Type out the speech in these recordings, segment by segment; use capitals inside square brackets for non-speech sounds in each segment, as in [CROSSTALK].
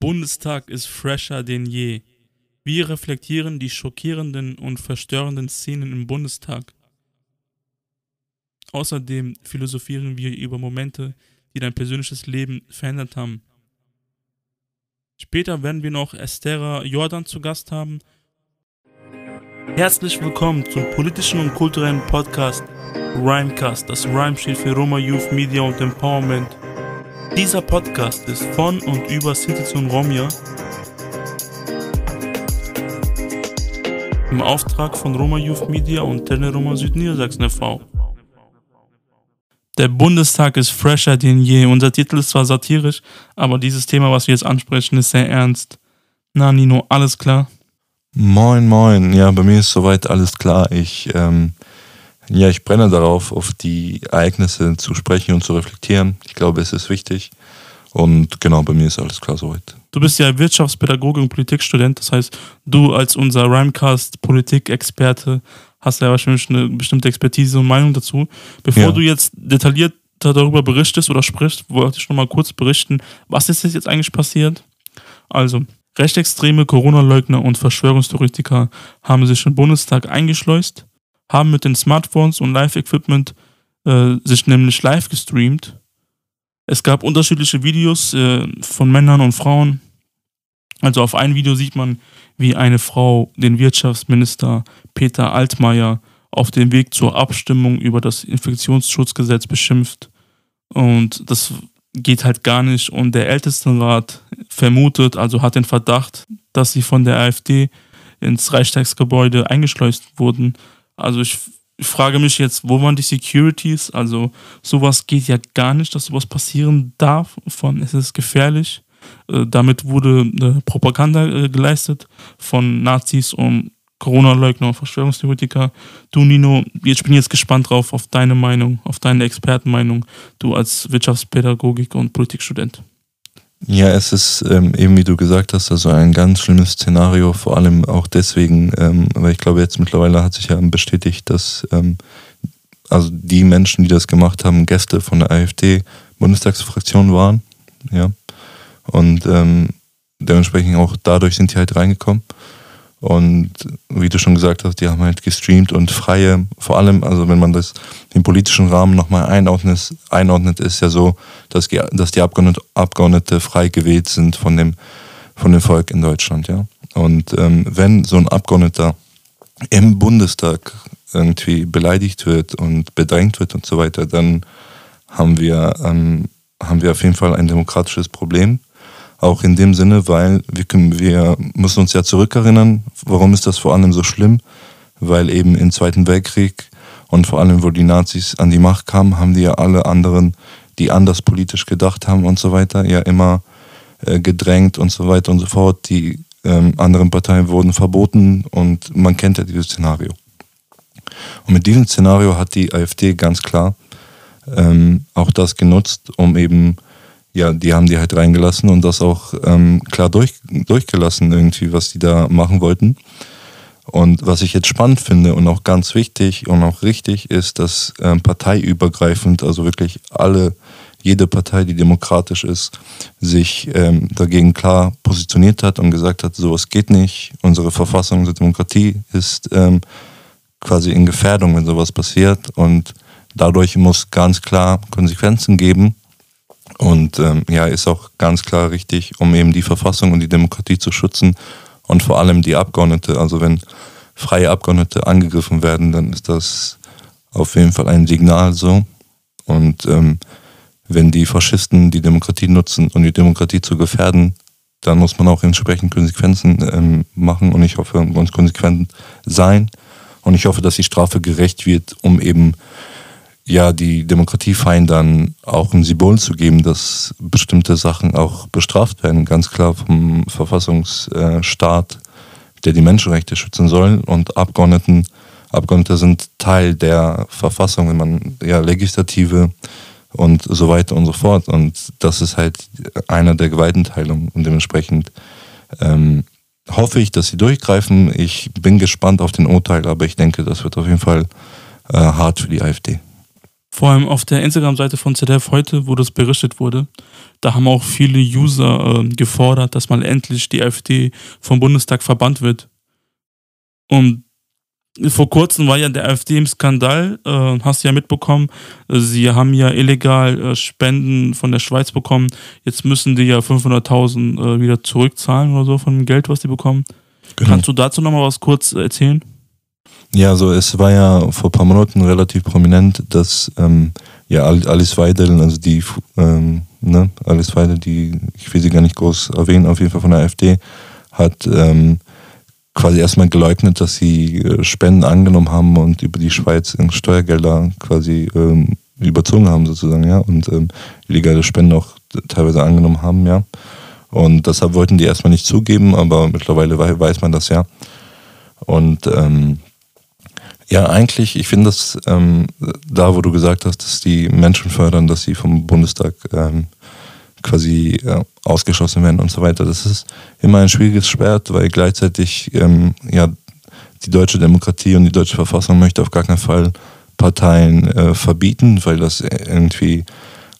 Bundestag ist fresher denn je. Wir reflektieren die schockierenden und verstörenden Szenen im Bundestag. Außerdem philosophieren wir über Momente, die dein persönliches Leben verändert haben. Später werden wir noch Estera Jordan zu Gast haben. Herzlich willkommen zum politischen und kulturellen Podcast Rhymecast. Das Rhyme steht für Roma Youth Media und Empowerment. Dieser Podcast ist von und über Citizen Romja im Auftrag von Roma Youth Media und Teleroma Südniedersachsen e.V. Der Bundestag ist fresher denn je. Unser Titel ist zwar satirisch, aber dieses Thema, was wir jetzt ansprechen, ist sehr ernst. Na, Nino, alles klar? Moin, moin. Ja, bei mir ist soweit alles klar. Ich, ähm, ja, ich brenne darauf, auf die Ereignisse zu sprechen und zu reflektieren. Ich glaube, es ist wichtig. Und genau, bei mir ist alles klar soweit. Du bist ja Wirtschaftspädagoge und Politikstudent. Das heißt, du als unser Rhymecast Politikexperte hast ja wahrscheinlich eine bestimmte Expertise und Meinung dazu. Bevor ja. du jetzt detailliert darüber berichtest oder sprichst, wollte ich noch mal kurz berichten, was ist jetzt eigentlich passiert? Also, rechtsextreme Corona-Leugner und Verschwörungstheoretiker haben sich im Bundestag eingeschleust, haben mit den Smartphones und Live-Equipment äh, sich nämlich live gestreamt. Es gab unterschiedliche Videos äh, von Männern und Frauen. Also auf einem Video sieht man, wie eine Frau den Wirtschaftsminister Peter Altmaier auf dem Weg zur Abstimmung über das Infektionsschutzgesetz beschimpft. Und das geht halt gar nicht. Und der Ältestenrat vermutet, also hat den Verdacht, dass sie von der AfD ins Reichstagsgebäude eingeschleust wurden. Also ich, ich frage mich jetzt, wo waren die Securities? Also sowas geht ja gar nicht, dass sowas passieren darf. Von es ist gefährlich. Äh, damit wurde äh, Propaganda äh, geleistet von Nazis und Corona-Leugner und Verschwörungstheoretiker. Du, Nino, ich bin jetzt gespannt drauf auf deine Meinung, auf deine Expertenmeinung, du als Wirtschaftspädagogik und Politikstudent. Ja, es ist ähm, eben, wie du gesagt hast, also ein ganz schlimmes Szenario, vor allem auch deswegen, ähm, weil ich glaube, jetzt mittlerweile hat sich ja bestätigt, dass ähm, also die Menschen, die das gemacht haben, Gäste von der AfD-Bundestagsfraktion waren, ja. Und ähm, dementsprechend auch dadurch sind die halt reingekommen. Und wie du schon gesagt hast, die haben halt gestreamt und freie, vor allem, also wenn man das im politischen Rahmen nochmal einordnet, einordnet, ist ja so, dass die, dass die Abgeordnete, Abgeordnete frei gewählt sind von dem, von dem Volk in Deutschland, ja. Und ähm, wenn so ein Abgeordneter im Bundestag irgendwie beleidigt wird und bedrängt wird und so weiter, dann haben wir, ähm, haben wir auf jeden Fall ein demokratisches Problem. Auch in dem Sinne, weil wir, wir müssen uns ja zurückerinnern, warum ist das vor allem so schlimm? Weil eben im Zweiten Weltkrieg und vor allem, wo die Nazis an die Macht kamen, haben die ja alle anderen, die anders politisch gedacht haben und so weiter, ja immer äh, gedrängt und so weiter und so fort. Die ähm, anderen Parteien wurden verboten und man kennt ja dieses Szenario. Und mit diesem Szenario hat die AfD ganz klar ähm, auch das genutzt, um eben ja, die haben die halt reingelassen und das auch ähm, klar durch, durchgelassen, irgendwie, was die da machen wollten. Und was ich jetzt spannend finde und auch ganz wichtig und auch richtig ist, dass ähm, parteiübergreifend, also wirklich alle, jede Partei, die demokratisch ist, sich ähm, dagegen klar positioniert hat und gesagt hat, sowas geht nicht, unsere Verfassung, unsere Demokratie ist ähm, quasi in Gefährdung, wenn sowas passiert. Und dadurch muss ganz klar Konsequenzen geben und ähm, ja, ist auch ganz klar richtig, um eben die Verfassung und die Demokratie zu schützen und vor allem die Abgeordnete. Also wenn freie Abgeordnete angegriffen werden, dann ist das auf jeden Fall ein Signal so. Und ähm, wenn die Faschisten die Demokratie nutzen, um die Demokratie zu gefährden, dann muss man auch entsprechend Konsequenzen ähm, machen und ich hoffe, uns konsequent sein. Und ich hoffe, dass die Strafe gerecht wird, um eben ja, die Demokratiefeindern auch ein Symbol zu geben, dass bestimmte Sachen auch bestraft werden, ganz klar vom Verfassungsstaat, der die Menschenrechte schützen soll. Und Abgeordneten, Abgeordnete sind Teil der Verfassung, wenn man ja Legislative und so weiter und so fort. Und das ist halt einer der Gewaltenteilungen und dementsprechend ähm, hoffe ich, dass sie durchgreifen. Ich bin gespannt auf den Urteil, aber ich denke, das wird auf jeden Fall äh, hart für die AfD. Vor allem auf der Instagram-Seite von ZDF heute, wo das berichtet wurde, da haben auch viele User äh, gefordert, dass mal endlich die AfD vom Bundestag verbannt wird. Und vor kurzem war ja der AfD im Skandal, äh, hast du ja mitbekommen. Sie haben ja illegal äh, Spenden von der Schweiz bekommen. Jetzt müssen die ja 500.000 äh, wieder zurückzahlen oder so von dem Geld, was die bekommen. Genau. Kannst du dazu nochmal was kurz erzählen? Ja, also es war ja vor ein paar Monaten relativ prominent, dass ähm, ja Alice Weidel, also die ähm, ne, Alice Weidel, die, ich will sie gar nicht groß erwähnen, auf jeden Fall von der AfD, hat ähm, quasi erstmal geleugnet, dass sie äh, Spenden angenommen haben und über die Schweiz in Steuergelder quasi ähm, überzogen haben sozusagen, ja, und ähm, illegale Spenden auch teilweise angenommen haben, ja. Und deshalb wollten die erstmal nicht zugeben, aber mittlerweile weiß man das ja. Und ähm, ja, eigentlich, ich finde das ähm, da, wo du gesagt hast, dass die Menschen fördern, dass sie vom Bundestag ähm, quasi äh, ausgeschlossen werden und so weiter. Das ist immer ein schwieriges Schwert, weil gleichzeitig ähm, ja die deutsche Demokratie und die deutsche Verfassung möchte auf gar keinen Fall Parteien äh, verbieten, weil das irgendwie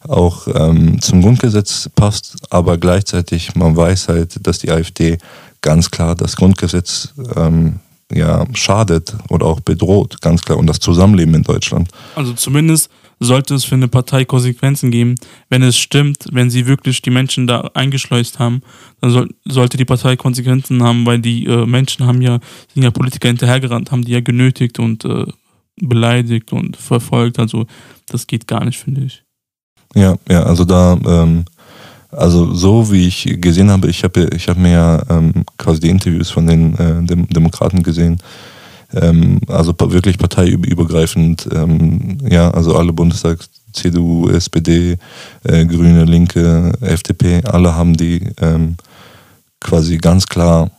auch ähm, zum Grundgesetz passt, aber gleichzeitig man weiß halt, dass die AfD ganz klar das Grundgesetz ähm, ja, schadet oder auch bedroht, ganz klar, und das Zusammenleben in Deutschland. Also zumindest sollte es für eine Partei Konsequenzen geben. Wenn es stimmt, wenn sie wirklich die Menschen da eingeschleust haben, dann soll, sollte die Partei Konsequenzen haben, weil die äh, Menschen haben ja, sind ja Politiker hinterhergerannt, haben die ja genötigt und äh, beleidigt und verfolgt. Also das geht gar nicht, finde ich. Ja, ja, also da ähm, also so wie ich gesehen habe, ich habe ich hab mir ja ähm, quasi die Interviews von den äh, Dem Demokraten gesehen. Ähm, also wirklich parteiübergreifend, ähm, ja, also alle Bundestag, CDU, SPD, äh, Grüne, Linke, FDP, alle haben die ähm, quasi ganz klar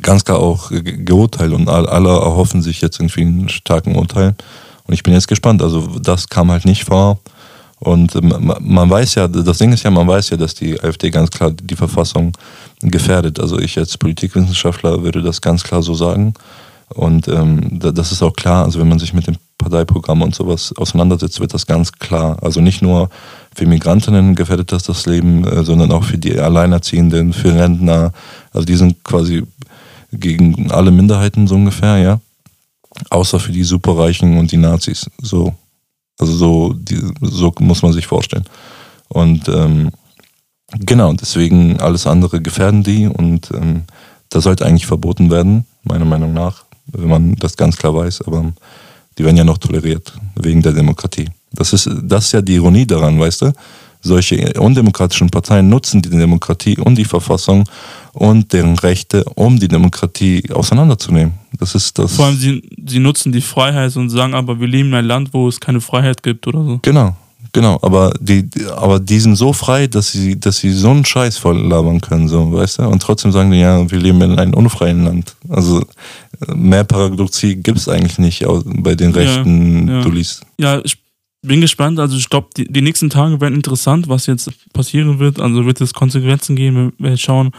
ganz klar auch geurteilt und alle erhoffen sich jetzt irgendwie einen starken Urteil. Und ich bin jetzt gespannt. Also das kam halt nicht vor. Und ähm, man weiß ja, das Ding ist ja, man weiß ja, dass die AfD ganz klar die Verfassung gefährdet. Also ich als Politikwissenschaftler würde das ganz klar so sagen. Und ähm, das ist auch klar, also wenn man sich mit dem Parteiprogramm und sowas auseinandersetzt, wird das ganz klar. Also nicht nur für Migrantinnen gefährdet das das Leben, äh, sondern auch für die Alleinerziehenden, für Rentner. Also die sind quasi gegen alle Minderheiten so ungefähr, ja. Außer für die Superreichen und die Nazis. So also so, die, so muss man sich vorstellen. Und ähm, genau, deswegen alles andere gefährden die und ähm, das sollte eigentlich verboten werden, meiner Meinung nach, wenn man das ganz klar weiß, aber die werden ja noch toleriert wegen der Demokratie. Das ist, das ist ja die Ironie daran, weißt du? Solche undemokratischen Parteien nutzen die Demokratie und die Verfassung und deren Rechte, um die Demokratie auseinanderzunehmen. Das ist das. Vor allem, sie, sie nutzen die Freiheit und sagen aber, wir leben in einem Land, wo es keine Freiheit gibt oder so. Genau, genau. Aber die, aber die sind so frei, dass sie, dass sie so einen Scheiß voll labern können, so, weißt du? Und trotzdem sagen die, ja, wir leben in einem unfreien Land. Also mehr Paradoxie gibt es eigentlich nicht bei den Rechten, ja, ja. du liest. Ja, ich bin gespannt. Also ich glaube, die, die, nächsten Tage werden interessant, was jetzt passieren wird. Also wird es Konsequenzen geben. Wir werden schauen.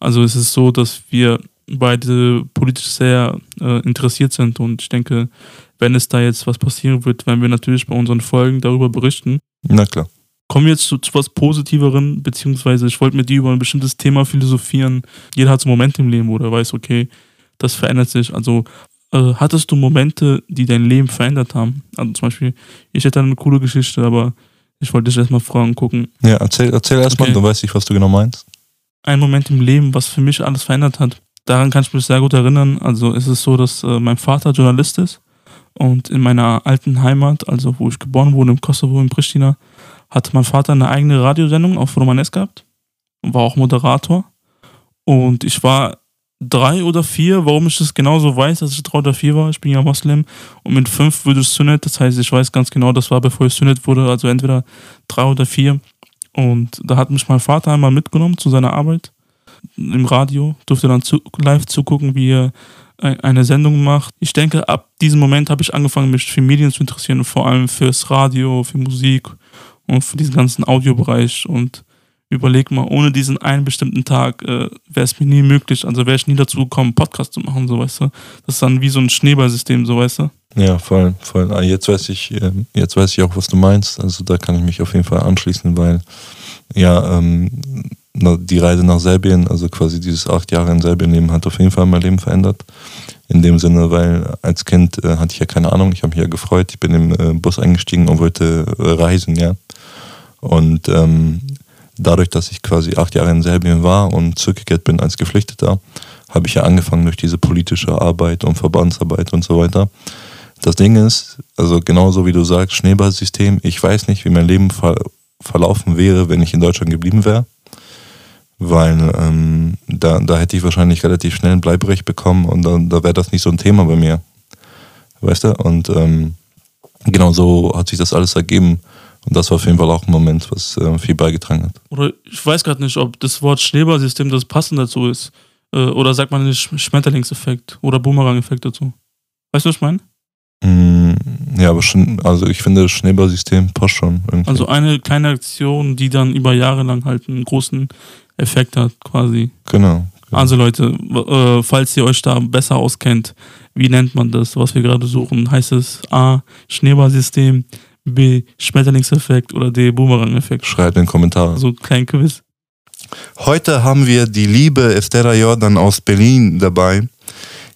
Also es ist so, dass wir beide politisch sehr äh, interessiert sind und ich denke, wenn es da jetzt was passieren wird, werden wir natürlich bei unseren Folgen darüber berichten. Na klar. Kommen wir jetzt zu, zu was Positiveren, beziehungsweise ich wollte mit dir über ein bestimmtes Thema philosophieren. Jeder hat so Momente im Leben, wo er weiß, okay, das verändert sich. Also äh, hattest du Momente, die dein Leben verändert haben? Also zum Beispiel, ich hätte eine coole Geschichte, aber ich wollte dich erstmal fragen, gucken. Ja, erzähl, erzähl erstmal, okay. dann weiß ich, was du genau meinst. Ein Moment im Leben, was für mich alles verändert hat. Daran kann ich mich sehr gut erinnern. Also ist es so, dass äh, mein Vater Journalist ist und in meiner alten Heimat, also wo ich geboren wurde, im Kosovo, in Pristina, hatte mein Vater eine eigene Radiosendung auf Romanes gehabt und war auch Moderator. Und ich war drei oder vier, warum ich das genauso weiß, dass ich drei oder vier war. Ich bin ja Moslem. Und mit fünf wurde ich Sunnet. Das heißt, ich weiß ganz genau, das war bevor ich Sunnet wurde. Also entweder drei oder vier. Und da hat mich mein Vater einmal mitgenommen zu seiner Arbeit im Radio. Durfte dann zu, live zugucken, wie er eine Sendung macht. Ich denke, ab diesem Moment habe ich angefangen, mich für Medien zu interessieren. Vor allem fürs Radio, für Musik und für diesen ganzen Audiobereich. Und überleg mal, ohne diesen einen bestimmten Tag äh, wäre es mir nie möglich, also wäre ich nie dazu gekommen, Podcast zu machen, so weißt du. Das ist dann wie so ein Schneeballsystem, so weißt du. Ja, voll, voll. Ah, jetzt weiß ich, ähm, jetzt weiß ich auch, was du meinst. Also da kann ich mich auf jeden Fall anschließen, weil ja, ähm, die Reise nach Serbien, also quasi dieses acht Jahre in Serbien leben, hat auf jeden Fall mein Leben verändert. In dem Sinne, weil als Kind äh, hatte ich ja keine Ahnung, ich habe mich ja gefreut, ich bin im äh, Bus eingestiegen und wollte äh, reisen, ja. Und ähm, dadurch, dass ich quasi acht Jahre in Serbien war und zurückgekehrt bin als Geflüchteter, habe ich ja angefangen durch diese politische Arbeit und Verbandsarbeit und so weiter. Das Ding ist, also genauso wie du sagst, Schneeballsystem, ich weiß nicht, wie mein Leben ver verlaufen wäre, wenn ich in Deutschland geblieben wäre. Weil ähm, da, da hätte ich wahrscheinlich relativ schnell ein Bleiberecht bekommen und dann, da wäre das nicht so ein Thema bei mir. Weißt du? Und ähm, genau so hat sich das alles ergeben. Und das war auf jeden Fall auch ein Moment, was äh, viel beigetragen hat. Oder ich weiß gerade nicht, ob das Wort Schneeballsystem das passend dazu ist. Äh, oder sagt man nicht Schmetterlingseffekt oder Boomerang-Effekt dazu. Weißt du, was ich meine? Mm, ja, aber schon, also ich finde, das Schneeballsystem passt schon. Irgendwie. Also eine kleine Aktion, die dann über Jahre lang halt einen großen Effekt hat, quasi. Genau. genau. Also Leute, äh, falls ihr euch da besser auskennt, wie nennt man das, was wir gerade suchen? Heißt es A, Schneeballsystem, B. Schmetterlingseffekt oder D. Boomerang-Effekt? Schreibt in den Kommentaren. So ein kleinen Quiz. Heute haben wir die liebe Estera Jordan aus Berlin dabei.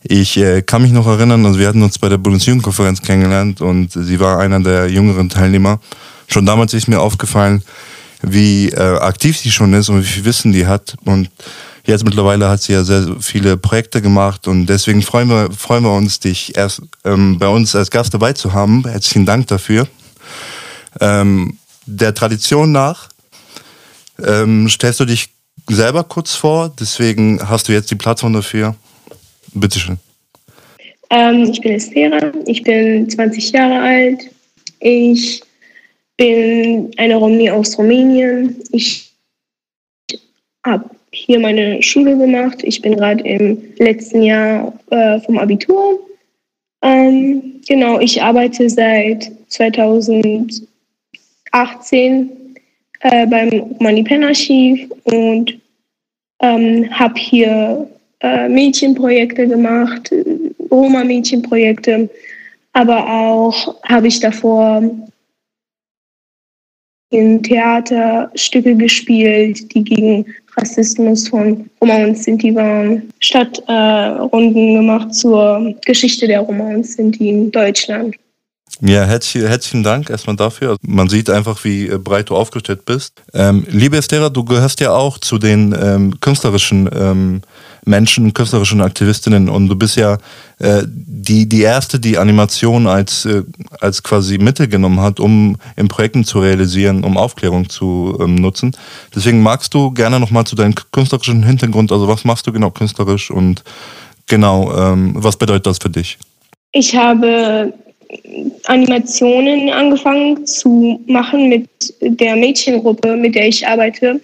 Ich äh, kann mich noch erinnern, also wir hatten uns bei der Bundesjugendkonferenz kennengelernt und sie war einer der jüngeren Teilnehmer. Schon damals ist mir aufgefallen, wie äh, aktiv sie schon ist und wie viel Wissen die hat. Und jetzt mittlerweile hat sie ja sehr viele Projekte gemacht und deswegen freuen wir, freuen wir uns, dich erst ähm, bei uns als Gast dabei zu haben. Herzlichen Dank dafür. Ähm, der Tradition nach ähm, stellst du dich selber kurz vor, deswegen hast du jetzt die Plattform dafür. Bitteschön. Ähm, ich bin Estera, ich bin 20 Jahre alt. Ich bin eine Romni aus Rumänien. Ich habe hier meine Schule gemacht. Ich bin gerade im letzten Jahr äh, vom Abitur. Ähm, genau, ich arbeite seit 2000 18 äh, beim Mani-Pen-Archiv und ähm, habe hier äh, Mädchenprojekte gemacht, Roma-Mädchenprojekte, aber auch habe ich davor in Theater Stücke gespielt, die gegen Rassismus von Roma und Sinti waren, Stadtrunden äh, gemacht zur Geschichte der Roma und Sinti in Deutschland. Ja, herzlichen, Dank erstmal dafür. Man sieht einfach, wie äh, breit du aufgestellt bist. Ähm, liebe Estera, du gehörst ja auch zu den ähm, künstlerischen ähm, Menschen, künstlerischen Aktivistinnen und du bist ja äh, die, die erste, die Animation als, äh, als quasi Mittel genommen hat, um in Projekten zu realisieren, um Aufklärung zu ähm, nutzen. Deswegen magst du gerne nochmal zu deinem künstlerischen Hintergrund, also was machst du genau künstlerisch und genau, ähm, was bedeutet das für dich? Ich habe Animationen angefangen zu machen mit der Mädchengruppe, mit der ich arbeite,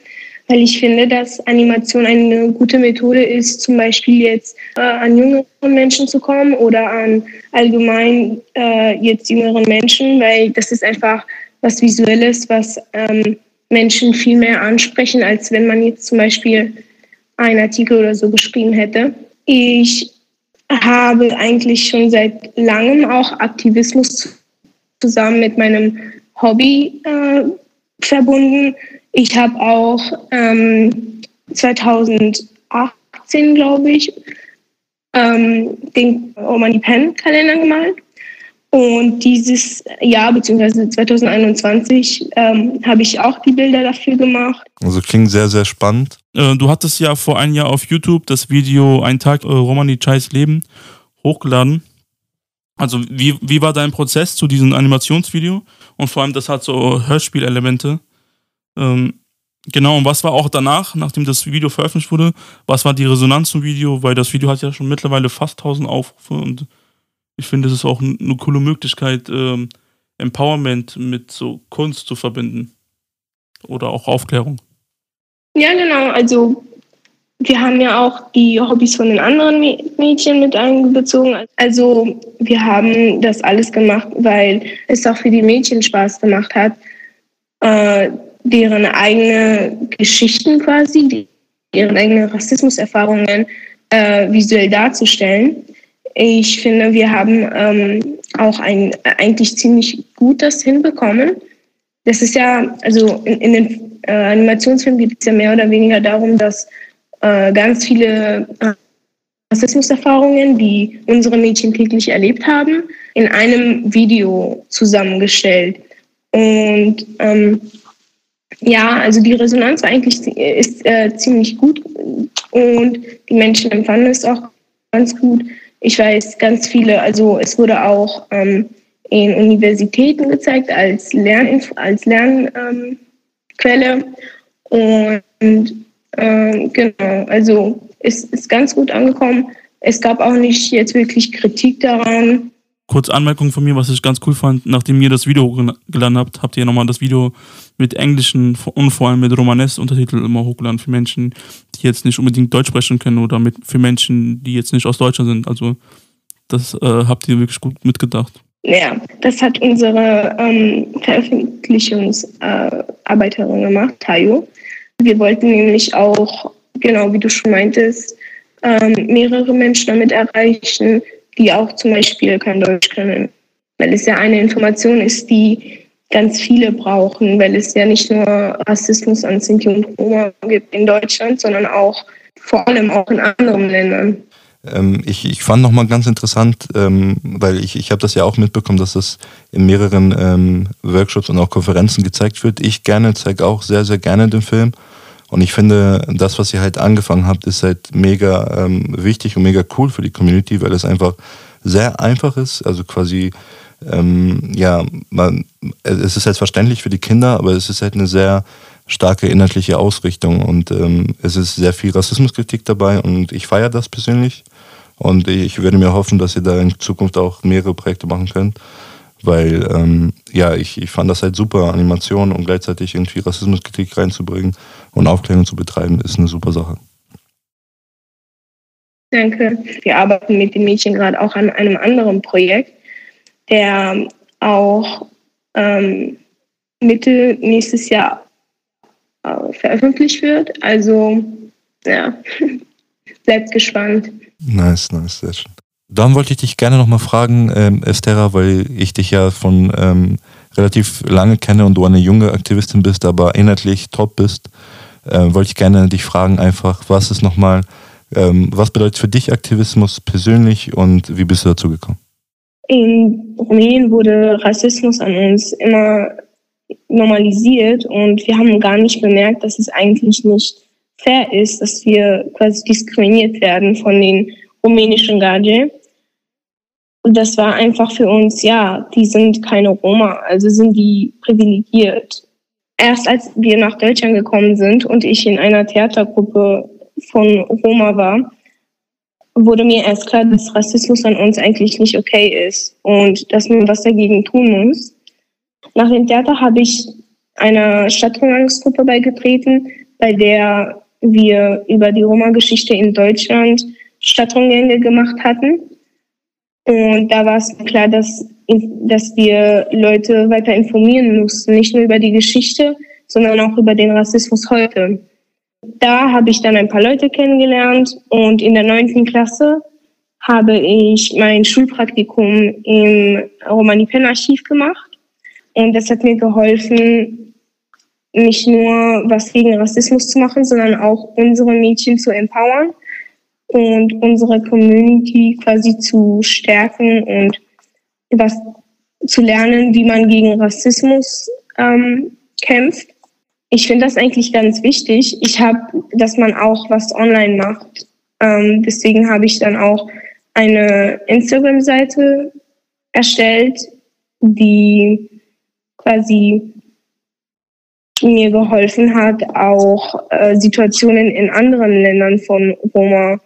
weil ich finde, dass Animation eine gute Methode ist, zum Beispiel jetzt äh, an jüngeren Menschen zu kommen oder an allgemein äh, jetzt jüngeren Menschen, weil das ist einfach was Visuelles, was ähm, Menschen viel mehr ansprechen, als wenn man jetzt zum Beispiel einen Artikel oder so geschrieben hätte. Ich habe eigentlich schon seit langem auch Aktivismus zusammen mit meinem Hobby äh, verbunden. Ich habe auch ähm, 2018, glaube ich, ähm, den Omani Pen Kalender gemalt. Und dieses Jahr, beziehungsweise 2021, ähm, habe ich auch die Bilder dafür gemacht. Also klingt sehr, sehr spannend. Äh, du hattest ja vor einem Jahr auf YouTube das Video Ein Tag äh, Romani Chais Leben hochgeladen. Also wie, wie war dein Prozess zu diesem Animationsvideo? Und vor allem, das hat so Hörspielelemente. Ähm, genau, und was war auch danach, nachdem das Video veröffentlicht wurde, was war die Resonanz zum Video? Weil das Video hat ja schon mittlerweile fast 1000 Aufrufe und ich finde, es ist auch eine coole Möglichkeit, ähm, Empowerment mit so Kunst zu verbinden. Oder auch Aufklärung. Ja, genau. Also wir haben ja auch die Hobbys von den anderen Mädchen mit einbezogen. Also wir haben das alles gemacht, weil es auch für die Mädchen Spaß gemacht hat. Äh, deren eigene Geschichten quasi, deren eigene Rassismuserfahrungen äh, visuell darzustellen. Ich finde, wir haben ähm, auch ein, eigentlich ziemlich gut das hinbekommen. Das ist ja, also in, in den äh, Animationsfilmen geht es ja mehr oder weniger darum, dass äh, ganz viele äh, Rassismuserfahrungen, die unsere Mädchen täglich erlebt haben, in einem Video zusammengestellt. Und ähm, ja, also die Resonanz eigentlich ist äh, ziemlich gut und die Menschen empfanden es auch ganz gut. Ich weiß ganz viele, also es wurde auch ähm, in Universitäten gezeigt als Lern als Lernquelle ähm, und äh, genau, also es ist ganz gut angekommen. Es gab auch nicht jetzt wirklich Kritik daran. Kurz Anmerkung von mir, was ich ganz cool fand, nachdem ihr das Video hochgeladen habt, habt ihr nochmal das Video mit englischen und vor allem mit Romanes-Untertitel immer hochgeladen für Menschen, die jetzt nicht unbedingt Deutsch sprechen können oder mit, für Menschen, die jetzt nicht aus Deutschland sind. Also das äh, habt ihr wirklich gut mitgedacht. Ja, das hat unsere ähm, Veröffentlichungsarbeiterin äh, gemacht, Tayo. Wir wollten nämlich auch, genau wie du schon meintest, ähm, mehrere Menschen damit erreichen, die auch zum Beispiel kein Deutsch können. Weil es ja eine Information ist, die ganz viele brauchen, weil es ja nicht nur Rassismus an Sinti und Roma gibt in Deutschland, sondern auch vor allem auch in anderen Ländern. Ähm, ich, ich fand nochmal ganz interessant, ähm, weil ich, ich habe das ja auch mitbekommen, dass das in mehreren ähm, Workshops und auch Konferenzen gezeigt wird. Ich gerne zeige auch sehr, sehr gerne den Film. Und ich finde, das, was ihr halt angefangen habt, ist halt mega ähm, wichtig und mega cool für die Community, weil es einfach sehr einfach ist. Also quasi, ähm, ja, man, es ist selbstverständlich für die Kinder, aber es ist halt eine sehr starke inhaltliche Ausrichtung und ähm, es ist sehr viel Rassismuskritik dabei und ich feiere das persönlich. Und ich würde mir hoffen, dass ihr da in Zukunft auch mehrere Projekte machen könnt. Weil, ähm, ja, ich, ich fand das halt super, Animation und gleichzeitig irgendwie Rassismuskritik reinzubringen und Aufklärung zu betreiben, ist eine super Sache. Danke. Wir arbeiten mit den Mädchen gerade auch an einem anderen Projekt, der auch ähm, Mitte nächstes Jahr äh, veröffentlicht wird. Also, ja, [LAUGHS] bleibt gespannt. Nice, nice, sehr schön. Dann wollte ich dich gerne nochmal fragen, ähm, Estera, weil ich dich ja von ähm, relativ lange kenne und du eine junge Aktivistin bist, aber inhaltlich top bist, äh, wollte ich gerne dich fragen einfach, was ist nochmal, ähm, was bedeutet für dich Aktivismus persönlich und wie bist du dazu gekommen? In Rumänien wurde Rassismus an uns immer normalisiert und wir haben gar nicht bemerkt, dass es eigentlich nicht fair ist, dass wir quasi diskriminiert werden von den rumänischen Gaje. Und das war einfach für uns, ja, die sind keine Roma, also sind die privilegiert. Erst als wir nach Deutschland gekommen sind und ich in einer Theatergruppe von Roma war, wurde mir erst klar, dass Rassismus an uns eigentlich nicht okay ist und dass man was dagegen tun muss. Nach dem Theater habe ich einer Stadtrundgangsgruppe beigetreten, bei der wir über die Roma-Geschichte in Deutschland Stadtrundgänge gemacht hatten. Und da war es klar, dass, dass wir Leute weiter informieren mussten, nicht nur über die Geschichte, sondern auch über den Rassismus heute. Da habe ich dann ein paar Leute kennengelernt und in der neunten Klasse habe ich mein Schulpraktikum im Romani-Pen-Archiv gemacht. Und das hat mir geholfen, nicht nur was gegen Rassismus zu machen, sondern auch unsere Mädchen zu empowern und unsere Community quasi zu stärken und was zu lernen, wie man gegen Rassismus ähm, kämpft. Ich finde das eigentlich ganz wichtig. Ich habe, dass man auch was online macht. Ähm, deswegen habe ich dann auch eine Instagram-Seite erstellt, die quasi mir geholfen hat, auch äh, Situationen in anderen Ländern von Roma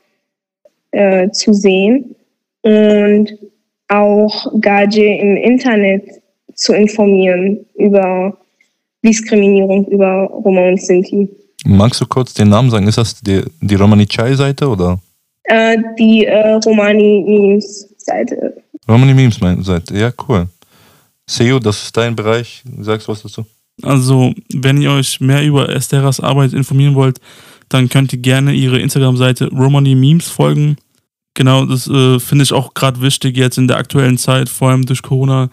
äh, zu sehen und auch Gaje im Internet zu informieren über Diskriminierung über Roma und Sinti. Magst du kurz den Namen sagen? Ist das die, die Romani Chai-Seite oder? Äh, die äh, Romani Memes-Seite. Romani Memes-Seite, ja, cool. Seo, das ist dein Bereich. Sagst du was dazu? Also, wenn ihr euch mehr über Esteras Arbeit informieren wollt, dann könnt ihr gerne ihre Instagram-Seite Romani Memes folgen. Genau, das äh, finde ich auch gerade wichtig jetzt in der aktuellen Zeit, vor allem durch Corona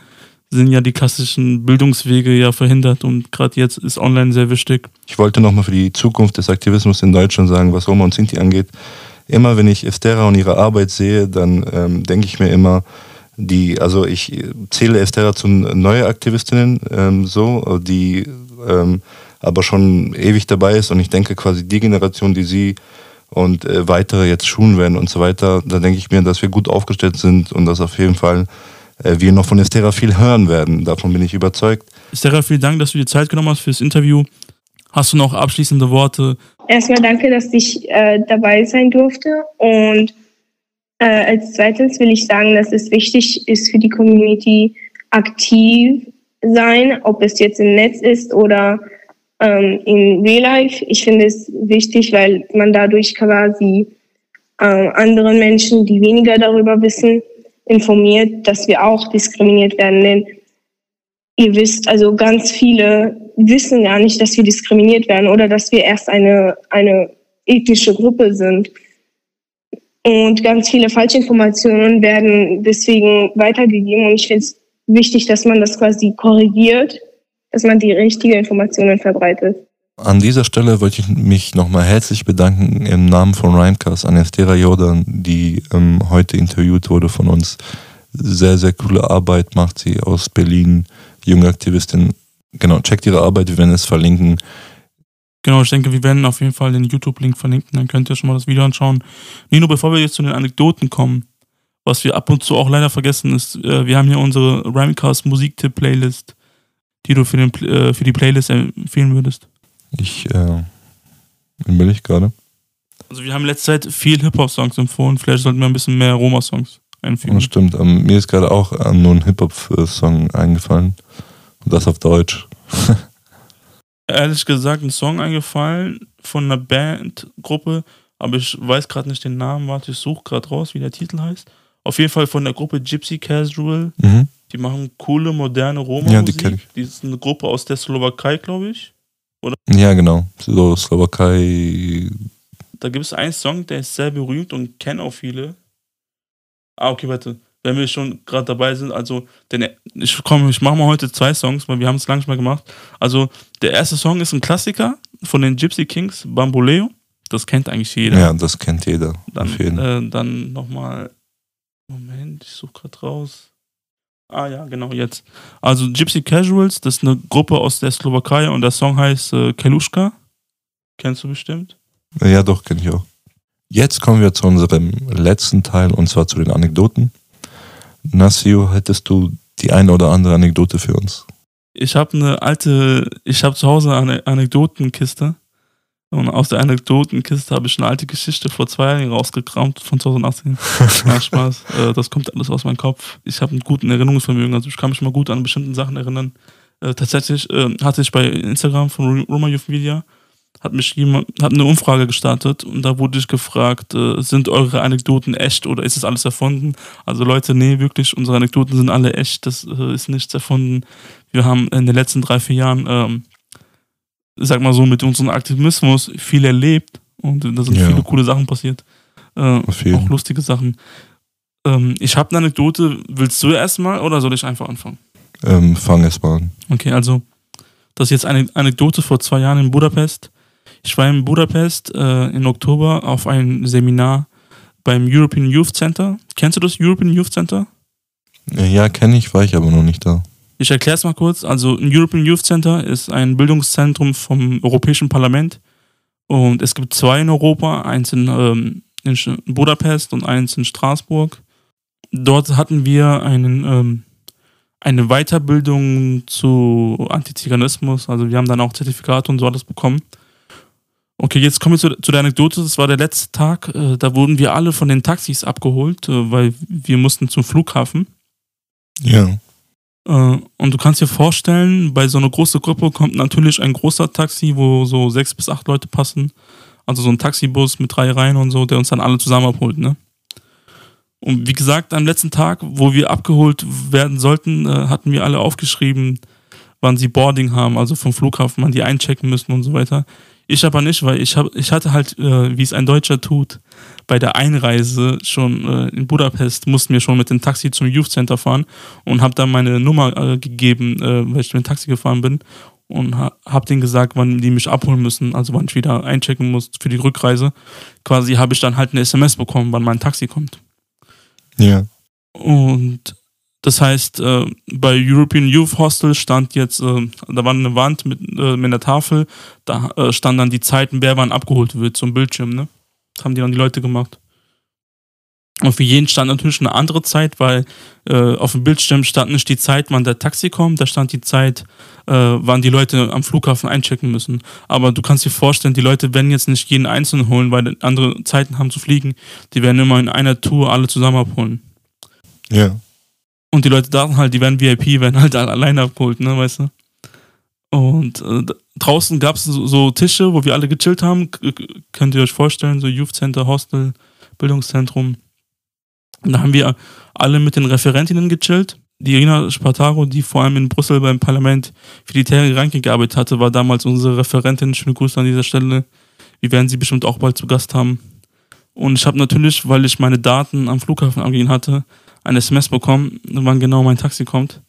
sind ja die klassischen Bildungswege ja verhindert und gerade jetzt ist online sehr wichtig. Ich wollte nochmal für die Zukunft des Aktivismus in Deutschland sagen, was Roma und Sinti angeht. Immer wenn ich Estera und ihre Arbeit sehe, dann ähm, denke ich mir immer, die, also ich zähle Estera zu neue Aktivistinnen, ähm, so, die ähm, aber schon ewig dabei ist und ich denke quasi die Generation, die sie und äh, weitere jetzt schulen werden und so weiter, da denke ich mir, dass wir gut aufgestellt sind und dass auf jeden Fall äh, wir noch von Estera viel hören werden. Davon bin ich überzeugt. Estera, vielen Dank, dass du dir Zeit genommen hast fürs Interview. Hast du noch abschließende Worte? Erstmal danke, dass ich äh, dabei sein durfte und äh, als zweites will ich sagen, dass es wichtig ist für die Community aktiv sein, ob es jetzt im Netz ist oder ähm, in Real Life. Ich finde es wichtig, weil man dadurch quasi äh, anderen Menschen, die weniger darüber wissen, informiert, dass wir auch diskriminiert werden. Denn ihr wisst, also ganz viele wissen gar nicht, dass wir diskriminiert werden oder dass wir erst eine, eine ethnische Gruppe sind. Und ganz viele Falschinformationen werden deswegen weitergegeben. Und ich finde es wichtig, dass man das quasi korrigiert, dass man die richtigen Informationen verbreitet. An dieser Stelle wollte ich mich nochmal herzlich bedanken im Namen von Rhymecast an Estera Jordan, die ähm, heute interviewt wurde von uns. Sehr, sehr coole Arbeit macht sie aus Berlin, junge Aktivistin. Genau, checkt ihre Arbeit, wir werden es verlinken. Genau, ich denke, wir werden auf jeden Fall den YouTube-Link verlinken, dann könnt ihr schon mal das Video anschauen. Nino, bevor wir jetzt zu den Anekdoten kommen, was wir ab und zu auch leider vergessen ist, äh, wir haben hier unsere Rhymecast Musiktipp-Playlist, die du für, den, äh, für die Playlist empfehlen würdest. Ich äh, will ich gerade. Also wir haben in letzter Zeit viel Hip-Hop-Songs empfohlen, vielleicht sollten wir ein bisschen mehr Roma-Songs einfügen. Das stimmt, ähm, mir ist gerade auch äh, nur ein Hip-Hop-Song eingefallen. Und das auf Deutsch. [LAUGHS] ehrlich gesagt ein Song eingefallen von einer Bandgruppe, aber ich weiß gerade nicht den Namen. Warte, ich suche gerade raus, wie der Titel heißt. Auf jeden Fall von der Gruppe Gypsy Casual. Mhm. Die machen coole, moderne Roma-Musik. Ja, die kenne ich. Die ist eine Gruppe aus der Slowakei, glaube ich. Oder? Ja, genau. So Slowakei. Da gibt es einen Song, der ist sehr berühmt und kennen auch viele. Ah, okay, warte wenn wir schon gerade dabei sind, also denn ich komme, ich mache mal heute zwei Songs, weil wir haben es lange nicht mehr gemacht. Also der erste Song ist ein Klassiker von den Gypsy Kings, Bamboleo. Das kennt eigentlich jeder. Ja, das kennt jeder. Dann, äh, dann nochmal, Moment, ich suche gerade raus. Ah ja, genau, jetzt. Also Gypsy Casuals, das ist eine Gruppe aus der Slowakei und der Song heißt äh, Kelushka. Kennst du bestimmt? Ja, doch, kenne ich auch. Jetzt kommen wir zu unserem letzten Teil und zwar zu den Anekdoten. Nassio, hättest du die eine oder andere Anekdote für uns? Ich habe eine alte, ich habe zu Hause eine Anekdotenkiste. Und aus der Anekdotenkiste habe ich eine alte Geschichte vor zwei Jahren rausgekramt von 2018. Ja, [LAUGHS] Spaß. Äh, das kommt alles aus meinem Kopf. Ich habe einen guten Erinnerungsvermögen, also ich kann mich mal gut an bestimmte Sachen erinnern. Äh, tatsächlich äh, hatte ich bei Instagram von Roma Youth Media hat mich jemand, hat eine Umfrage gestartet und da wurde ich gefragt, äh, sind eure Anekdoten echt oder ist es alles erfunden? Also Leute, nee, wirklich, unsere Anekdoten sind alle echt, das äh, ist nichts erfunden. Wir haben in den letzten drei, vier Jahren, ähm, sag mal so, mit unserem Aktivismus viel erlebt und da sind ja. viele coole Sachen passiert. Äh, auch lustige Sachen. Ähm, ich habe eine Anekdote, willst du erstmal oder soll ich einfach anfangen? Ähm, fang erst mal an. Okay, also das ist jetzt eine Anekdote vor zwei Jahren in Budapest. Ich war in Budapest äh, im Oktober auf ein Seminar beim European Youth Center. Kennst du das European Youth Center? Ja, kenne ich, war ich aber noch nicht da. Ich erkläre es mal kurz. Also, ein European Youth Center ist ein Bildungszentrum vom Europäischen Parlament. Und es gibt zwei in Europa, eins in, ähm, in Budapest und eins in Straßburg. Dort hatten wir einen, ähm, eine Weiterbildung zu Antiziganismus. Also, wir haben dann auch Zertifikate und so alles bekommen. Okay, jetzt kommen wir zu, zu, der Anekdote. Das war der letzte Tag. Äh, da wurden wir alle von den Taxis abgeholt, äh, weil wir mussten zum Flughafen. Ja. Äh, und du kannst dir vorstellen, bei so einer großen Gruppe kommt natürlich ein großer Taxi, wo so sechs bis acht Leute passen. Also so ein Taxibus mit drei Reihen und so, der uns dann alle zusammen abholt, ne? Und wie gesagt, am letzten Tag, wo wir abgeholt werden sollten, hatten wir alle aufgeschrieben, wann sie Boarding haben, also vom Flughafen, wann die einchecken müssen und so weiter. Ich aber nicht, weil ich, hab, ich hatte halt, äh, wie es ein Deutscher tut, bei der Einreise schon äh, in Budapest, mussten wir schon mit dem Taxi zum Youth Center fahren und habe dann meine Nummer äh, gegeben, äh, weil ich mit dem Taxi gefahren bin und ha habe denen gesagt, wann die mich abholen müssen, also wann ich wieder einchecken muss für die Rückreise. Quasi habe ich dann halt eine SMS bekommen, wann mein Taxi kommt. Ja. Und das heißt, äh, bei European Youth Hostel stand jetzt, äh, da war eine Wand mit, äh, mit einer Tafel, da äh, stand dann die Zeiten, wer wann abgeholt wird zum Bildschirm, ne? Haben die dann die Leute gemacht. Und für jeden stand natürlich eine andere Zeit, weil äh, auf dem Bildschirm stand nicht die Zeit, wann der Taxi kommt, da stand die Zeit, äh, wann die Leute am Flughafen einchecken müssen. Aber du kannst dir vorstellen, die Leute werden jetzt nicht jeden einzeln holen, weil andere Zeiten haben zu fliegen. Die werden immer in einer Tour alle zusammen abholen. Ja. Und die Leute dachten halt, die werden VIP, werden halt alleine abgeholt, ne, weißt du? Und äh, draußen gab es so, so, Tische, wo wir alle gechillt haben. K könnt ihr euch vorstellen, so Youth Center, Hostel, Bildungszentrum. Und da haben wir alle mit den Referentinnen gechillt. Die Irina Spartaro, die vor allem in Brüssel beim Parlament für die Terre Ranking gearbeitet hatte, war damals unsere Referentin. Schöne Grüße an dieser Stelle. Wir werden sie bestimmt auch bald zu Gast haben. Und ich habe natürlich, weil ich meine Daten am Flughafen angegeben hatte, ein SMS bekommen, wann genau mein Taxi kommt.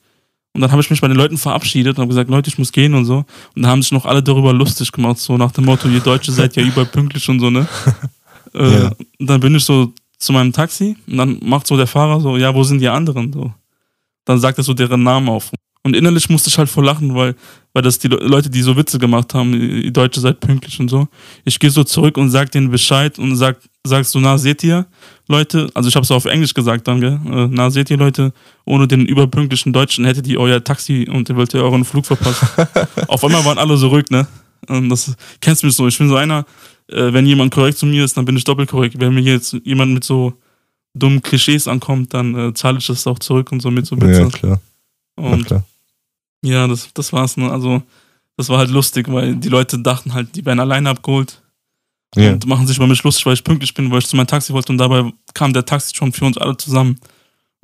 Und dann habe ich mich bei den Leuten verabschiedet und habe gesagt, Leute, ich muss gehen und so. Und da haben sich noch alle darüber lustig gemacht, so nach dem Motto, ihr Deutsche seid ja überall pünktlich und so, ne? [LAUGHS] äh, ja. Dann bin ich so zu meinem Taxi und dann macht so der Fahrer so, ja, wo sind die anderen? So. Dann sagt er so deren Namen auf. Und innerlich musste ich halt voll lachen, weil, weil das die Leute, die so Witze gemacht haben, die Deutsche seid pünktlich und so. Ich gehe so zurück und sag denen Bescheid und sag, sagst du, na, seht ihr, Leute, also ich habe es auf Englisch gesagt dann, gell? Äh, na, seht ihr, Leute, ohne den überpünktlichen Deutschen hättet ihr euer Taxi und ihr wollt ihr euren Flug verpassen. [LAUGHS] auf einmal waren alle so ruhig, ne? Und das kennst du mich so. Ich bin so einer, äh, wenn jemand korrekt zu mir ist, dann bin ich doppelt korrekt. Wenn mir jetzt jemand mit so dummen Klischees ankommt, dann äh, zahle ich das auch zurück und so mit so Witze. Ja, klar. Und ja, klar. Ja das, das war's. Ne? Also, das war halt lustig, weil die Leute dachten halt, die werden alleine abgeholt. Ja. Und machen sich über mich lustig, weil ich pünktlich bin, weil ich zu meinem Taxi wollte und dabei kam der Taxi schon für uns alle zusammen.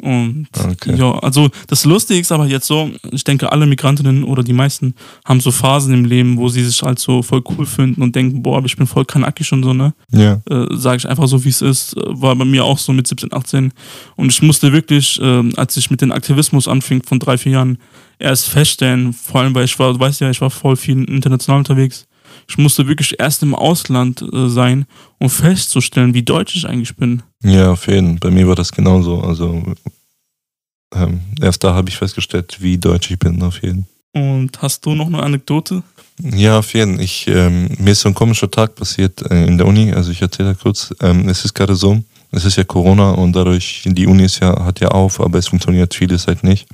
Und okay. ja, also das Lustige ist aber jetzt so, ich denke, alle Migrantinnen oder die meisten haben so Phasen im Leben, wo sie sich halt so voll cool finden und denken, boah, ich bin voll kanakisch und so, ne? Ja. Äh, Sage ich einfach so, wie es ist. War bei mir auch so mit 17, 18. Und ich musste wirklich, äh, als ich mit dem Aktivismus anfing von drei, vier Jahren, erst feststellen, vor allem, weil ich war, du weißt ja, ich war voll viel international unterwegs. Ich musste wirklich erst im Ausland äh, sein, um festzustellen, wie deutsch ich eigentlich bin. Ja, auf jeden Fall. Bei mir war das genauso. Also ähm, erst da habe ich festgestellt, wie deutsch ich bin, auf jeden Fall. Und hast du noch eine Anekdote? Ja, auf jeden Fall. Ich, ähm, mir ist so ein komischer Tag passiert äh, in der Uni. Also ich erzähle kurz. Ähm, es ist gerade so, es ist ja Corona und dadurch, die Uni ist ja, hat ja auf, aber es funktioniert vieles halt nicht.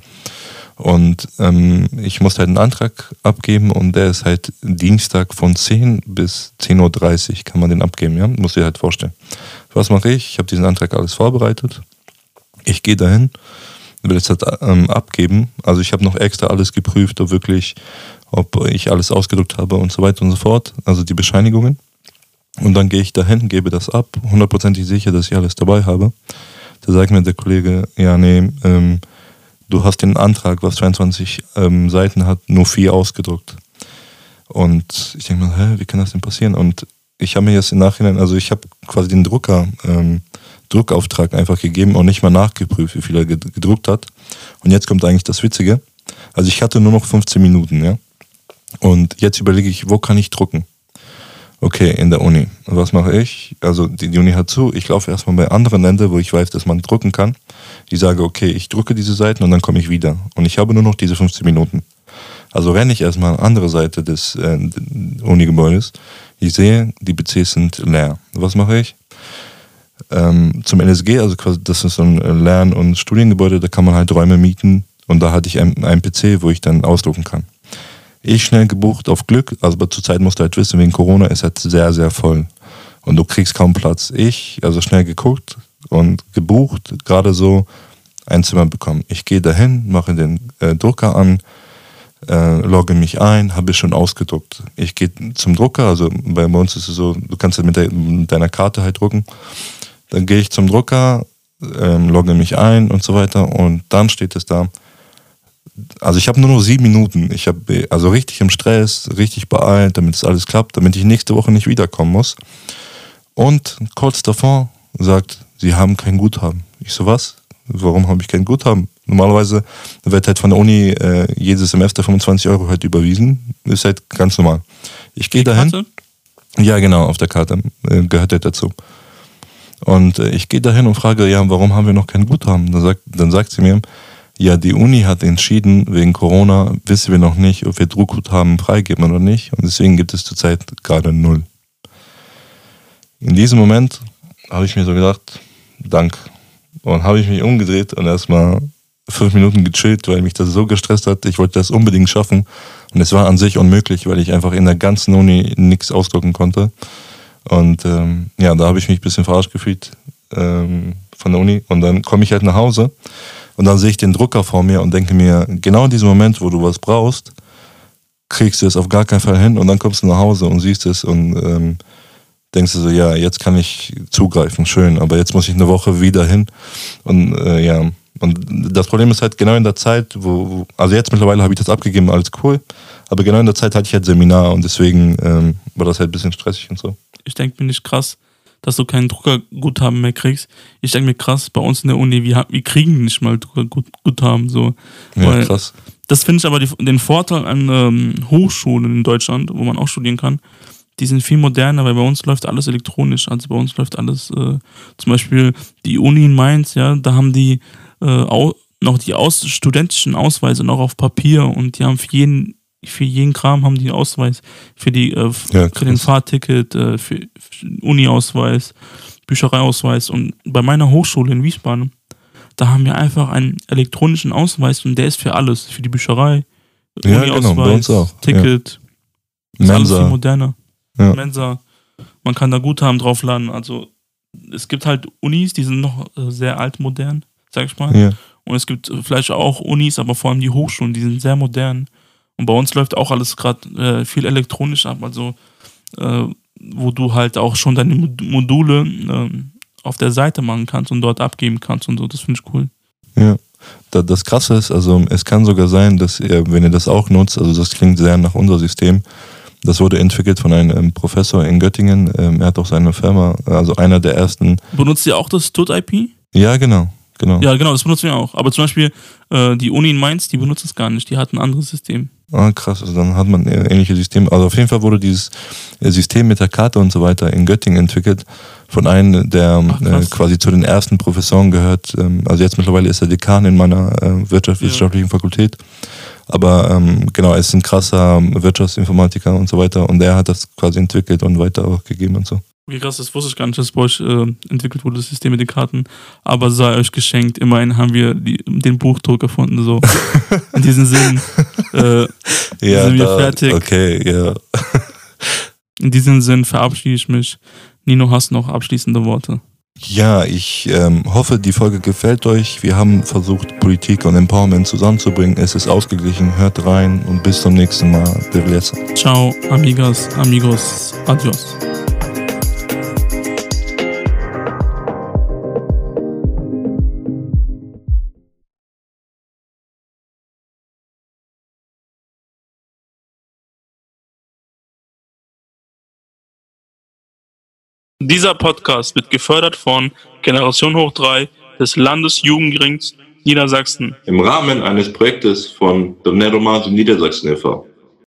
Und ähm, ich musste halt einen Antrag abgeben und der ist halt Dienstag von 10 bis 10.30 Uhr kann man den abgeben, ja? Muss ich halt vorstellen. Was mache ich? Ich habe diesen Antrag alles vorbereitet. Ich gehe dahin, will es halt ähm, abgeben. Also ich habe noch extra alles geprüft, ob wirklich, ob ich alles ausgedruckt habe und so weiter und so fort. Also die Bescheinigungen. Und dann gehe ich dahin, gebe das ab, hundertprozentig sicher, dass ich alles dabei habe. Da sagt mir der Kollege, ja, nee, ähm, du hast den Antrag, was 22 ähm, Seiten hat, nur vier ausgedruckt. Und ich denke mir, hä, wie kann das denn passieren? Und ich habe mir jetzt im Nachhinein, also ich habe quasi den Drucker, ähm, Druckauftrag einfach gegeben und nicht mal nachgeprüft, wie viel er gedruckt hat. Und jetzt kommt eigentlich das Witzige. Also ich hatte nur noch 15 Minuten, ja. Und jetzt überlege ich, wo kann ich drucken? Okay, in der Uni. Was mache ich? Also die, die Uni hat zu. Ich laufe erstmal bei anderen Ländern, wo ich weiß, dass man drucken kann. Ich sage, okay, ich drucke diese Seiten und dann komme ich wieder. Und ich habe nur noch diese 15 Minuten. Also renne ich erstmal an andere Seite des äh, Uni-Gebäudes. Ich sehe, die PCs sind leer. Was mache ich? Ähm, zum LSG, also quasi, das ist so ein Lern- und Studiengebäude, da kann man halt Räume mieten und da hatte ich einen, einen PC, wo ich dann ausdrucken kann. Ich schnell gebucht auf Glück, also aber zurzeit musst du halt wissen, wegen Corona ist halt sehr, sehr voll. Und du kriegst kaum Platz. Ich, also schnell geguckt und gebucht, gerade so ein Zimmer bekommen. Ich gehe dahin, mache den äh, Drucker an, äh, logge mich ein, habe ich schon ausgedruckt. Ich gehe zum Drucker, also bei uns ist es so, du kannst mit, de mit deiner Karte halt drucken. Dann gehe ich zum Drucker, ähm, logge mich ein und so weiter und dann steht es da, also ich habe nur noch sieben Minuten. Ich habe also richtig im Stress, richtig beeilt, damit es alles klappt, damit ich nächste Woche nicht wiederkommen muss. Und kurz davor sagt, sie haben kein Guthaben. Ich so, was? Warum habe ich kein Guthaben? Normalerweise wird halt von der Uni äh, jedes Semester 25 Euro halt überwiesen. Ist halt ganz normal. Ich gehe dahin. Karte? Ja, genau, auf der Karte äh, gehört halt dazu. Und äh, ich gehe dahin und frage, ja, warum haben wir noch kein Guthaben? Dann sagt, dann sagt sie mir, ja, die Uni hat entschieden, wegen Corona wissen wir noch nicht, ob wir Druckguthaben freigeben oder nicht. Und deswegen gibt es zurzeit gerade null. In diesem Moment habe ich mir so gedacht, Dank. Und habe ich mich umgedreht und erstmal fünf Minuten gechillt, weil mich das so gestresst hat. Ich wollte das unbedingt schaffen. Und es war an sich unmöglich, weil ich einfach in der ganzen Uni nichts ausdrucken konnte. Und ähm, ja, da habe ich mich ein bisschen verarscht gefühlt ähm, von der Uni. Und dann komme ich halt nach Hause und dann sehe ich den Drucker vor mir und denke mir, genau in diesem Moment, wo du was brauchst, kriegst du es auf gar keinen Fall hin und dann kommst du nach Hause und siehst es und ähm, denkst du so, ja, jetzt kann ich zugreifen, schön, aber jetzt muss ich eine Woche wieder hin und äh, ja, und das Problem ist halt genau in der Zeit, wo, also jetzt mittlerweile habe ich das abgegeben, alles cool, aber genau in der Zeit hatte ich halt Seminar und deswegen ähm, war das halt ein bisschen stressig und so. Ich denke mir nicht krass, dass du kein Druckerguthaben mehr kriegst. Ich denke mir krass, bei uns in der Uni, wir, wir kriegen nicht mal Druckerguthaben. So. Ja, krass. Das finde ich aber die, den Vorteil an ähm, Hochschulen in Deutschland, wo man auch studieren kann, die sind viel moderner, weil bei uns läuft alles elektronisch. Also bei uns läuft alles, äh, zum Beispiel die Uni in Mainz, ja, da haben die äh, auch noch die aus, studentischen Ausweise noch auf Papier und die haben für jeden für jeden Kram haben die Ausweis. Für, die, äh, ja, für den Fahrticket, äh, für, für Uni-Ausweis, Büchereiausweis. Und bei meiner Hochschule in Wiesbaden, da haben wir einfach einen elektronischen Ausweis und der ist für alles. Für die Bücherei, ja, genau, uns auch. Ticket. Ja. Ist alles viel moderner. Ja. Mensa. Man kann da Guthaben draufladen. Also es gibt halt Unis, die sind noch äh, sehr altmodern, sag ich mal. Ja. Und es gibt vielleicht auch Unis, aber vor allem die Hochschulen, die sind sehr modern. Und bei uns läuft auch alles gerade äh, viel elektronisch ab, also äh, wo du halt auch schon deine Module äh, auf der Seite machen kannst und dort abgeben kannst und so. Das finde ich cool. Ja. Das Krasse ist, also es kann sogar sein, dass ihr, wenn ihr das auch nutzt, also das klingt sehr nach unser System, das wurde entwickelt von einem ähm, Professor in Göttingen. Ähm, er hat auch seine Firma, also einer der ersten. Benutzt ihr auch das TUT-IP? Ja, genau. Genau. Ja, genau, das benutzen wir auch. Aber zum Beispiel äh, die Uni in Mainz, die benutzt es gar nicht. Die hat ein anderes System. Ah, krass. Also dann hat man ähnliche Systeme. Also auf jeden Fall wurde dieses äh, System mit der Karte und so weiter in Göttingen entwickelt von einem, der Ach, äh, quasi zu den ersten Professoren gehört. Ähm, also jetzt mittlerweile ist er Dekan in meiner äh, wirtschaftswissenschaftlichen ja. Fakultät. Aber ähm, genau, er ist ein krasser Wirtschaftsinformatiker und so weiter. Und der hat das quasi entwickelt und weiter auch gegeben und so. Wie krass, das wusste ich gar nicht, dass bei euch äh, entwickelt wurde, das System mit den Karten. Aber sei euch geschenkt, immerhin haben wir die, den Buchdruck erfunden, so. [LAUGHS] In diesem Sinn äh, ja, sind wir da, fertig. Okay, ja. [LAUGHS] In diesem Sinn verabschiede ich mich. Nino, hast noch abschließende Worte? Ja, ich ähm, hoffe, die Folge gefällt euch. Wir haben versucht, Politik und Empowerment zusammenzubringen. Es ist ausgeglichen. Hört rein und bis zum nächsten Mal. Ciao, amigas, amigos. Adios. Dieser Podcast wird gefördert von Generation Hoch 3 des Landesjugendrings Niedersachsen. Im Rahmen eines Projektes von Donero Niedersachsen e.V.